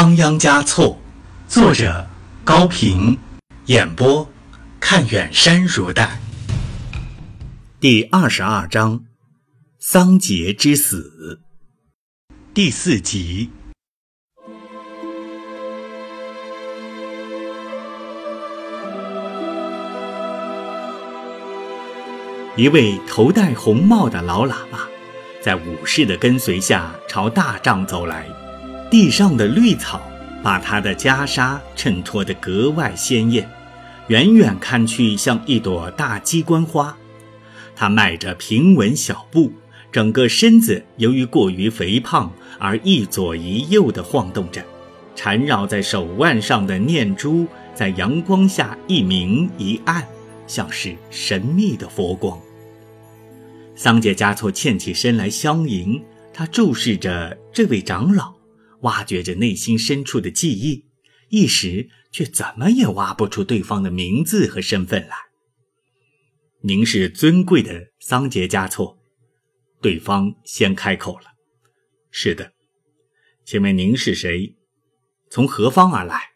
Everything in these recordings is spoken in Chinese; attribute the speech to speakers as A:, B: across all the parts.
A: 仓央嘉措，作者高平，演播看远山如黛。第二十二章，桑杰之死，第四集。一位头戴红帽的老喇嘛，在武士的跟随下朝大帐走来。地上的绿草把他的袈裟衬托得格外鲜艳，远远看去像一朵大鸡冠花。他迈着平稳小步，整个身子由于过于肥胖而一左一右地晃动着，缠绕在手腕上的念珠在阳光下一明一暗，像是神秘的佛光。桑杰嘉措欠起身来相迎，他注视着这位长老。挖掘着内心深处的记忆，一时却怎么也挖不出对方的名字和身份来。您是尊贵的桑杰嘉措，对方先开口了：“是的，请问您是谁？从何方而来？”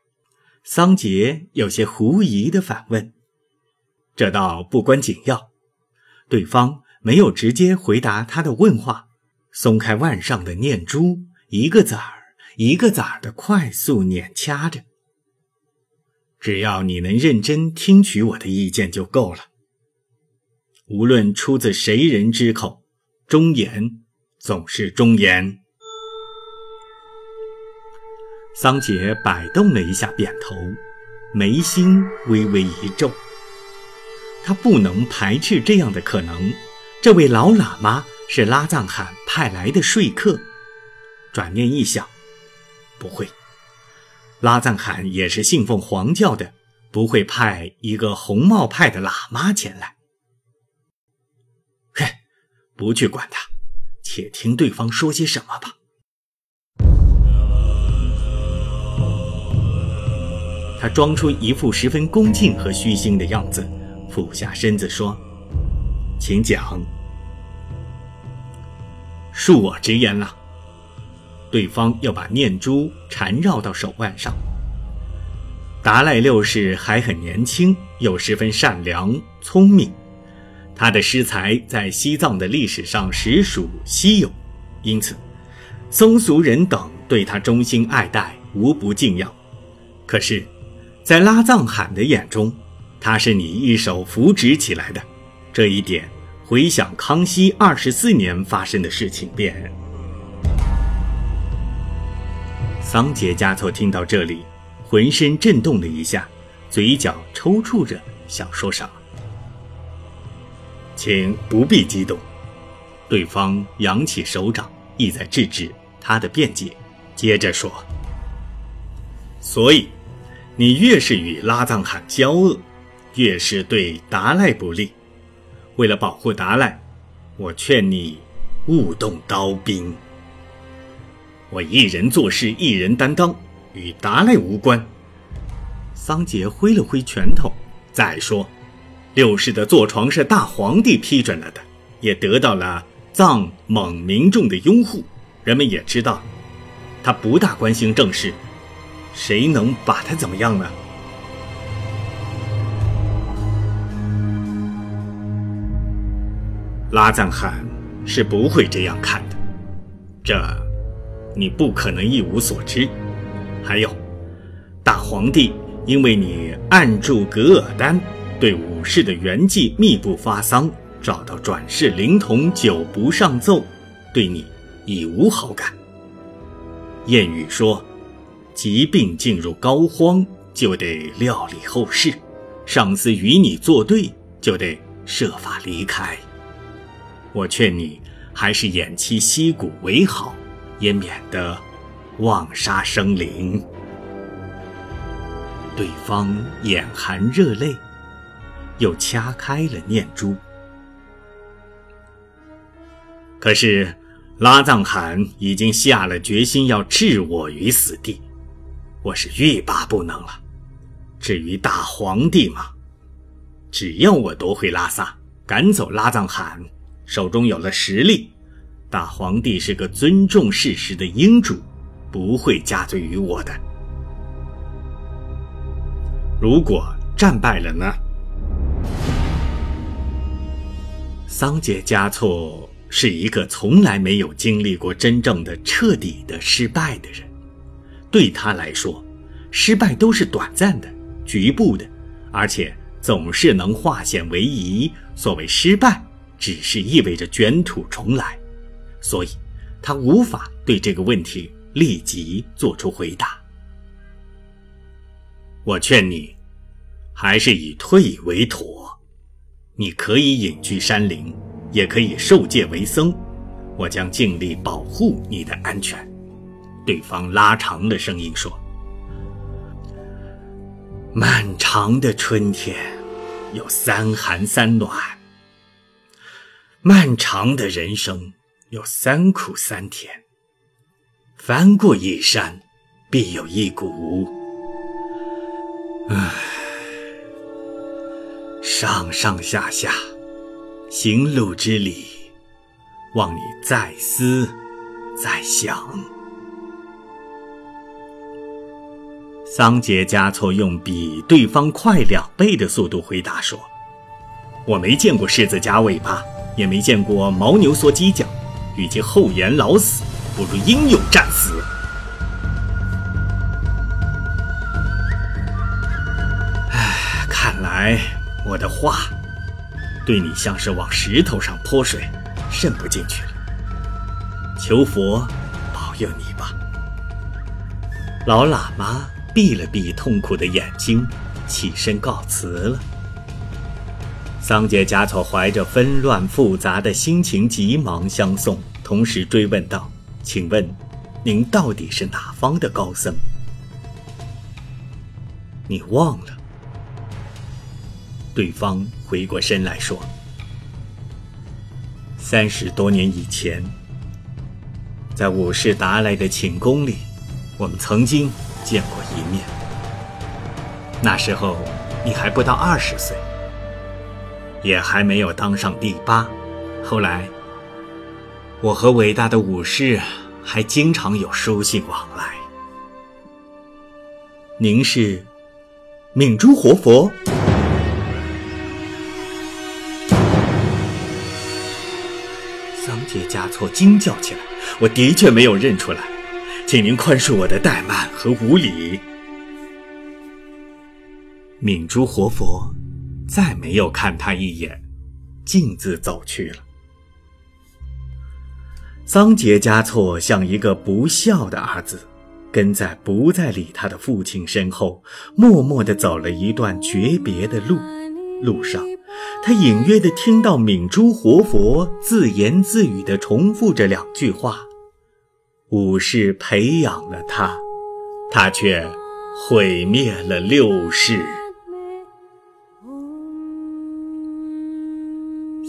A: 桑杰有些狐疑地反问：“这倒不关紧要。”对方没有直接回答他的问话，松开腕上的念珠，一个子儿。一个子儿的快速碾掐着。只要你能认真听取我的意见就够了。无论出自谁人之口，忠言总是忠言。桑杰摆动了一下扁头，眉心微微一皱。他不能排斥这样的可能。这位老喇嘛是拉藏汗派来的说客。转念一想。不会，拉赞汗也是信奉黄教的，不会派一个红帽派的喇嘛前来。哼，不去管他，且听对方说些什么吧。他装出一副十分恭敬和虚心的样子，俯下身子说：“请讲，恕我直言了。”对方要把念珠缠绕到手腕上。达赖六世还很年轻，又十分善良聪明，他的诗才在西藏的历史上实属稀有，因此僧俗人等对他衷心爱戴，无不敬仰。可是，在拉藏汗的眼中，他是你一手扶植起来的，这一点回想康熙二十四年发生的事情便。桑杰加措听到这里，浑身震动了一下，嘴角抽搐着，想说什么。请不必激动。对方扬起手掌，意在制止他的辩解，接着说：“所以，你越是与拉藏汗交恶，越是对达赖不利。为了保护达赖，我劝你勿动刀兵。”我一人做事，一人担当，与达赖无关。桑杰挥了挥拳头，再说，六世的坐床是大皇帝批准了的，也得到了藏蒙民众的拥护。人们也知道，他不大关心政事，谁能把他怎么样呢？拉藏汗是不会这样看的，这。你不可能一无所知。还有，大皇帝因为你暗助噶尔丹，对武士的圆寂密不发丧，找到转世灵童久不上奏，对你已无好感。谚语说：“疾病进入膏肓，就得料理后事；上司与你作对，就得设法离开。”我劝你还是偃旗息鼓为好。也免得妄杀生灵。对方眼含热泪，又掐开了念珠。可是拉藏汗已经下了决心要置我于死地，我是欲罢不能了。至于大皇帝嘛，只要我夺回拉萨，赶走拉藏汗，手中有了实力。大皇帝是个尊重事实的英主，不会加罪于我的。如果战败了呢？桑杰加措是一个从来没有经历过真正的、彻底的失败的人。对他来说，失败都是短暂的、局部的，而且总是能化险为夷。所谓失败，只是意味着卷土重来，所以他无法对这个问题立即做出回答。我劝你，还是以退为妥。你可以隐居山林，也可以受戒为僧，我将尽力保护你的安全。对方拉长了声音说：“漫长的春天，有三寒三暖；漫长的人生，有三苦三甜。翻过一山，必有一谷。唉。”上上下下，行路之礼，望你再思再想。桑杰加措用比对方快两倍的速度回答说：“我没见过狮子夹尾巴，也没见过牦牛缩犄角，与其厚颜老死，不如英勇战死。”唉，看来。我的话，对你像是往石头上泼水，渗不进去了。求佛保佑你吧。老喇嘛闭了闭痛苦的眼睛，起身告辞了。桑杰加措怀着纷乱复杂的心情，急忙相送，同时追问道：“请问，您到底是哪方的高僧？你忘了？”对方回过身来说：“三十多年以前，在五世达赖的寝宫里，我们曾经见过一面。那时候你还不到二十岁，也还没有当上第八。后来，我和伟大的武士还经常有书信往来。您是敏珠活佛？”桑杰加措惊叫起来：“我的确没有认出来，请您宽恕我的怠慢和无礼。”敏珠活佛再没有看他一眼，径自走去了。桑杰加措像一个不孝的儿子，跟在不再理他的父亲身后，默默地走了一段诀别的路。路上。他隐约地听到敏珠活佛自言自语地重复着两句话：“武士培养了他，他却毁灭了六世。”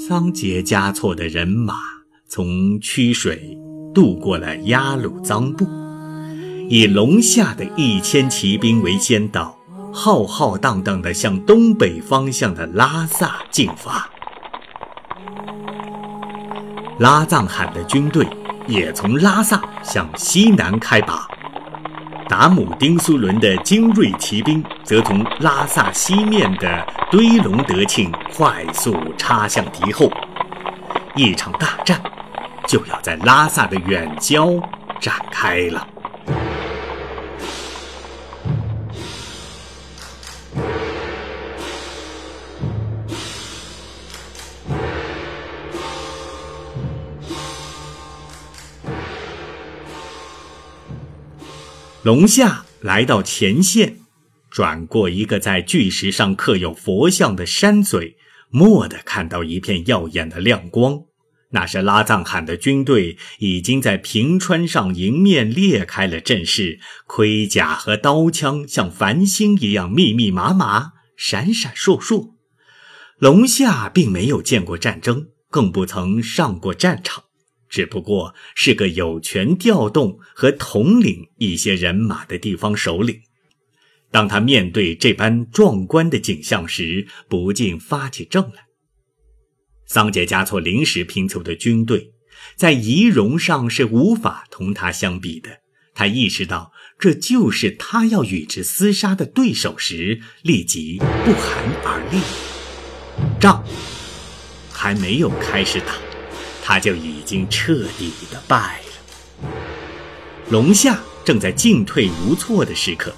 A: 桑杰加措的人马从曲水渡过了鸭鲁藏布，以龙夏的一千骑兵为先导。浩浩荡荡地向东北方向的拉萨进发，拉藏汗的军队也从拉萨向西南开拔，达姆丁苏伦的精锐骑兵则从拉萨西面的堆龙德庆快速插向敌后，一场大战就要在拉萨的远郊展开了。龙夏来到前线，转过一个在巨石上刻有佛像的山嘴，蓦地看到一片耀眼的亮光。那是拉藏汗的军队已经在平川上迎面裂开了阵势，盔甲和刀枪像繁星一样密密麻麻、闪闪烁烁。龙夏并没有见过战争，更不曾上过战场。只不过是个有权调动和统领一些人马的地方首领，当他面对这般壮观的景象时，不禁发起怔来。桑杰加措临时拼凑的军队，在仪容上是无法同他相比的，他意识到这就是他要与之厮杀的对手时，立即不寒而栗。仗还没有开始打，他就已经彻底的败了。龙夏正在进退无措的时刻，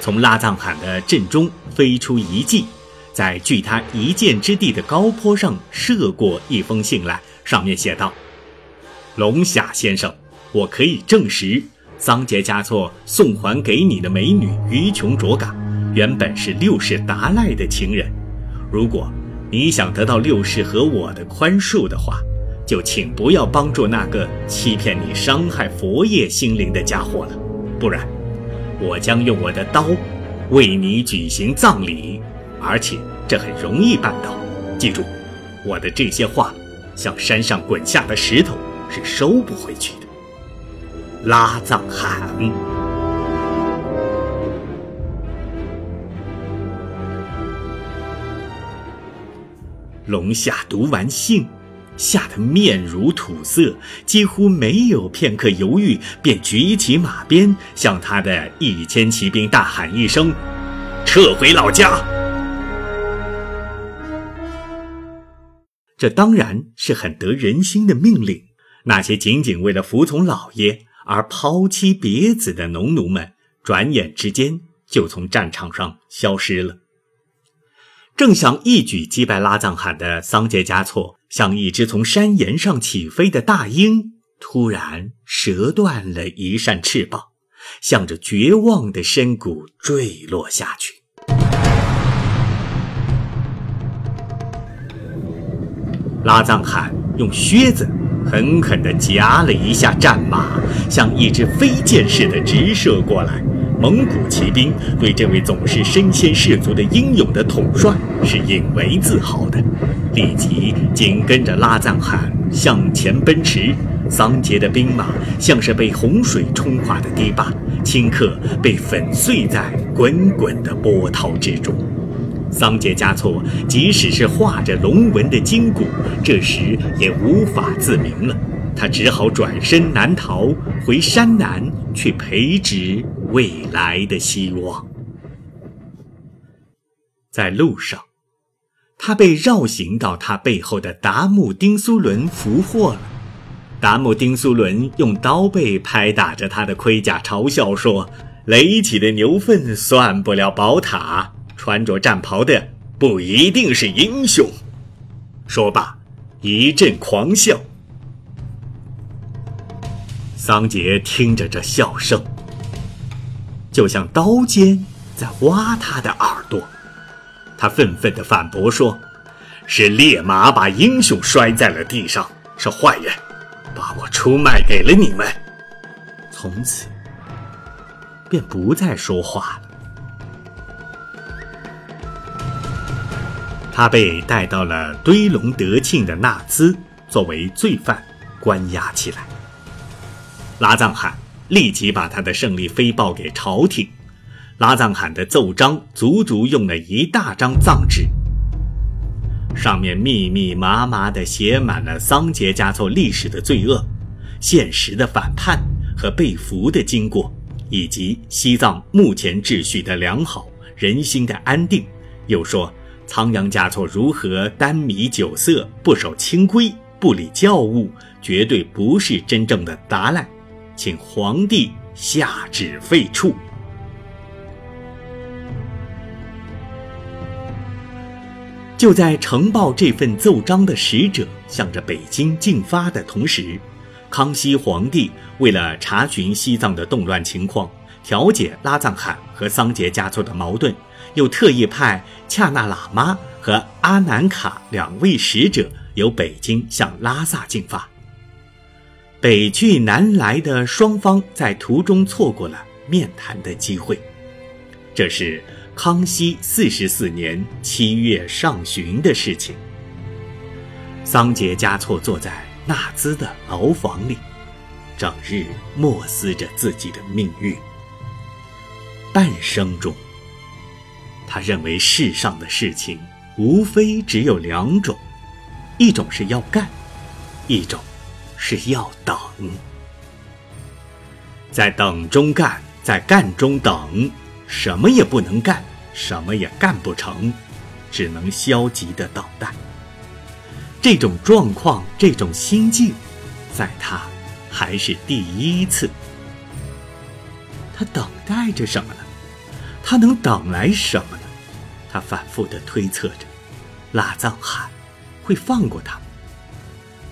A: 从拉藏罕的阵中飞出一骑，在距他一箭之地的高坡上射过一封信来，上面写道：“龙夏先生，我可以证实。”桑杰嘉措送还给你的美女于琼卓嘎，原本是六世达赖的情人。如果你想得到六世和我的宽恕的话，就请不要帮助那个欺骗你、伤害佛业心灵的家伙了。不然，我将用我的刀为你举行葬礼，而且这很容易办到。记住，我的这些话，像山上滚下的石头，是收不回去的。拉藏汗。龙夏读完信，吓得面如土色，几乎没有片刻犹豫，便举起马鞭，向他的一千骑兵大喊一声：“撤回老家！”这当然是很得人心的命令。那些仅仅为了服从老爷。而抛妻别子的农奴们，转眼之间就从战场上消失了。正想一举击败拉藏汗的桑杰嘉措，像一只从山岩上起飞的大鹰，突然折断了一扇翅膀，向着绝望的深谷坠落下去。拉藏汗用靴子。狠狠地夹了一下战马，像一支飞箭似的直射过来。蒙古骑兵对这位总是身先士卒的英勇的统帅是引为自豪的，立即紧跟着拉赞汗向前奔驰。桑杰的兵马像是被洪水冲垮的堤坝，顷刻被粉碎在滚滚的波涛之中。桑杰嘉措即使是画着龙纹的筋骨，这时也无法自明了。他只好转身南逃，回山南去培植未来的希望。在路上，他被绕行到他背后的达木丁苏伦俘获了。达木丁苏伦用刀背拍打着他的盔甲，嘲笑说：“垒起的牛粪算不了宝塔。”穿着战袍的不一定是英雄。说罢，一阵狂笑。桑杰听着这笑声，就像刀尖在挖他的耳朵。他愤愤地反驳说：“是烈马把英雄摔在了地上，是坏人把我出卖给了你们。”从此，便不再说话了。他被带到了堆龙德庆的纳兹，作为罪犯关押起来。拉藏汗立即把他的胜利飞报给朝廷。拉藏汗的奏章足足用了一大张藏纸，上面密密麻麻地写满了桑杰嘉措历史的罪恶、现实的反叛和被俘的经过，以及西藏目前秩序的良好、人心的安定。又说。仓央嘉措如何耽迷酒色、不守清规、不理教务，绝对不是真正的达赖，请皇帝下旨废黜。就在呈报这份奏章的使者向着北京进发的同时，康熙皇帝为了查询西藏的动乱情况，调解拉藏汗和桑杰嘉措的矛盾。又特意派恰那喇嘛和阿南卡两位使者由北京向拉萨进发。北去南来的双方在途中错过了面谈的机会。这是康熙四十四年七月上旬的事情。桑杰嘉措坐在纳兹的牢房里，整日默思着自己的命运。半生中。他认为世上的事情无非只有两种，一种是要干，一种是要等。在等中干，在干中等，什么也不能干，什么也干不成，只能消极的等待。这种状况，这种心境，在他还是第一次。他等待着什么呢？他能等来什么呢？他反复的推测着，拉藏汗会放过他吗？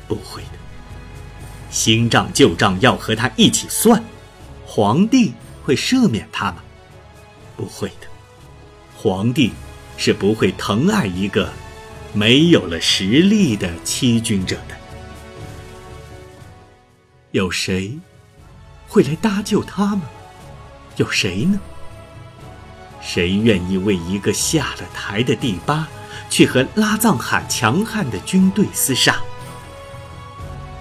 A: 不会的。新账旧账要和他一起算，皇帝会赦免他吗？不会的。皇帝是不会疼爱一个没有了实力的欺君者的。有谁会来搭救他吗？有谁呢？谁愿意为一个下了台的第八，去和拉藏汗强悍的军队厮杀？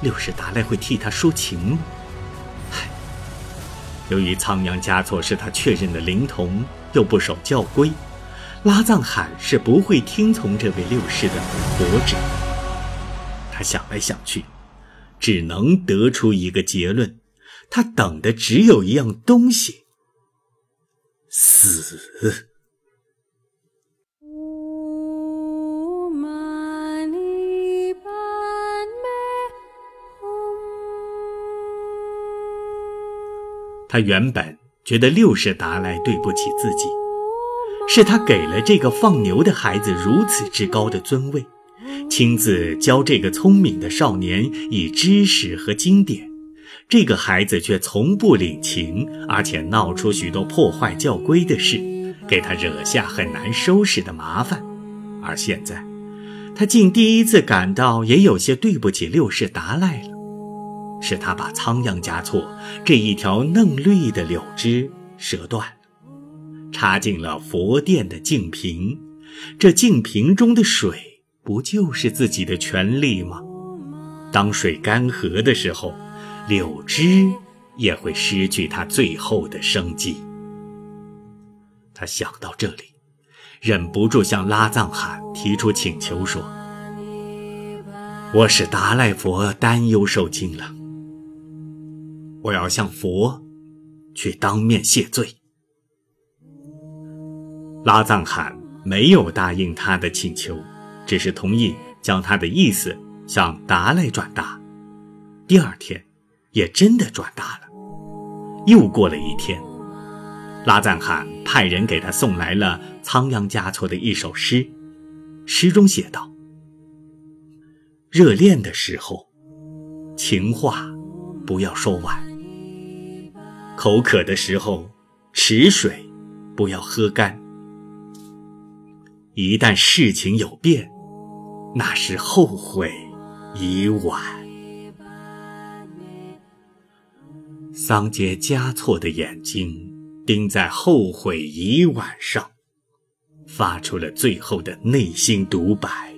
A: 六世达赖会替他说情吗？由于仓央嘉措是他确认的灵童，又不守教规，拉藏汗是不会听从这位六世的佛旨。他想来想去，只能得出一个结论：他等的只有一样东西。死。他原本觉得六世达赖对不起自己，是他给了这个放牛的孩子如此之高的尊位，亲自教这个聪明的少年以知识和经典。这个孩子却从不领情，而且闹出许多破坏教规的事，给他惹下很难收拾的麻烦。而现在，他竟第一次感到也有些对不起六世达赖了。是他把仓央嘉措这一条嫩绿的柳枝折断，插进了佛殿的净瓶。这净瓶中的水，不就是自己的权利吗？当水干涸的时候。柳枝也会失去它最后的生机。他想到这里，忍不住向拉藏汗提出请求说：“我使达赖佛担忧受惊了，我要向佛去当面谢罪。”拉藏汗没有答应他的请求，只是同意将他的意思向达赖转达。第二天。也真的转达了。又过了一天，拉赞汗派人给他送来了仓央嘉措的一首诗，诗中写道：“热恋的时候，情话不要说完；口渴的时候，池水不要喝干。一旦事情有变，那是后悔已晚。”桑杰嘉措的眼睛盯在后悔已晚上，发出了最后的内心独白：“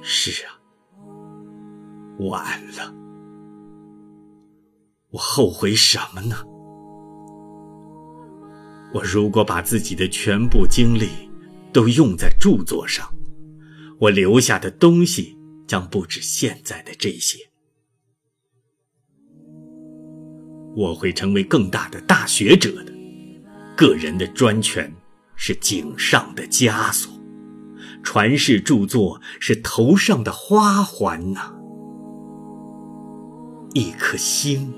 A: 是啊，晚了。我后悔什么呢？我如果把自己的全部精力都用在著作上，我留下的东西将不止现在的这些。”我会成为更大的大学者的。个人的专权是颈上的枷锁，传世著作是头上的花环呐。一颗星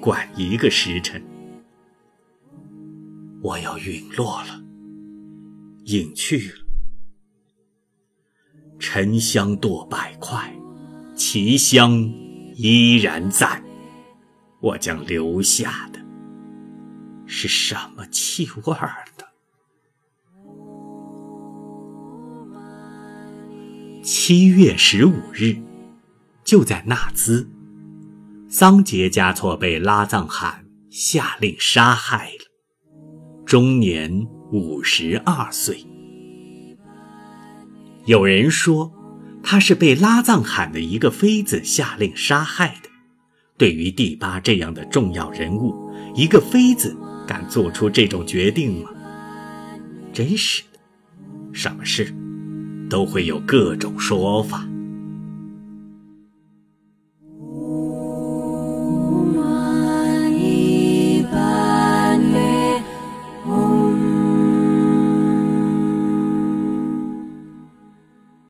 A: 管一个时辰，我要陨落了，隐去了。沉香堕百块，其香依然在。我将留下的是什么气味儿呢？七月十五日，就在纳兹，桑杰嘉措被拉藏汗下令杀害了，终年五十二岁。有人说，他是被拉藏汗的一个妃子下令杀害的。对于第八这样的重要人物，一个妃子敢做出这种决定吗？真是的，什么事都会有各种说法。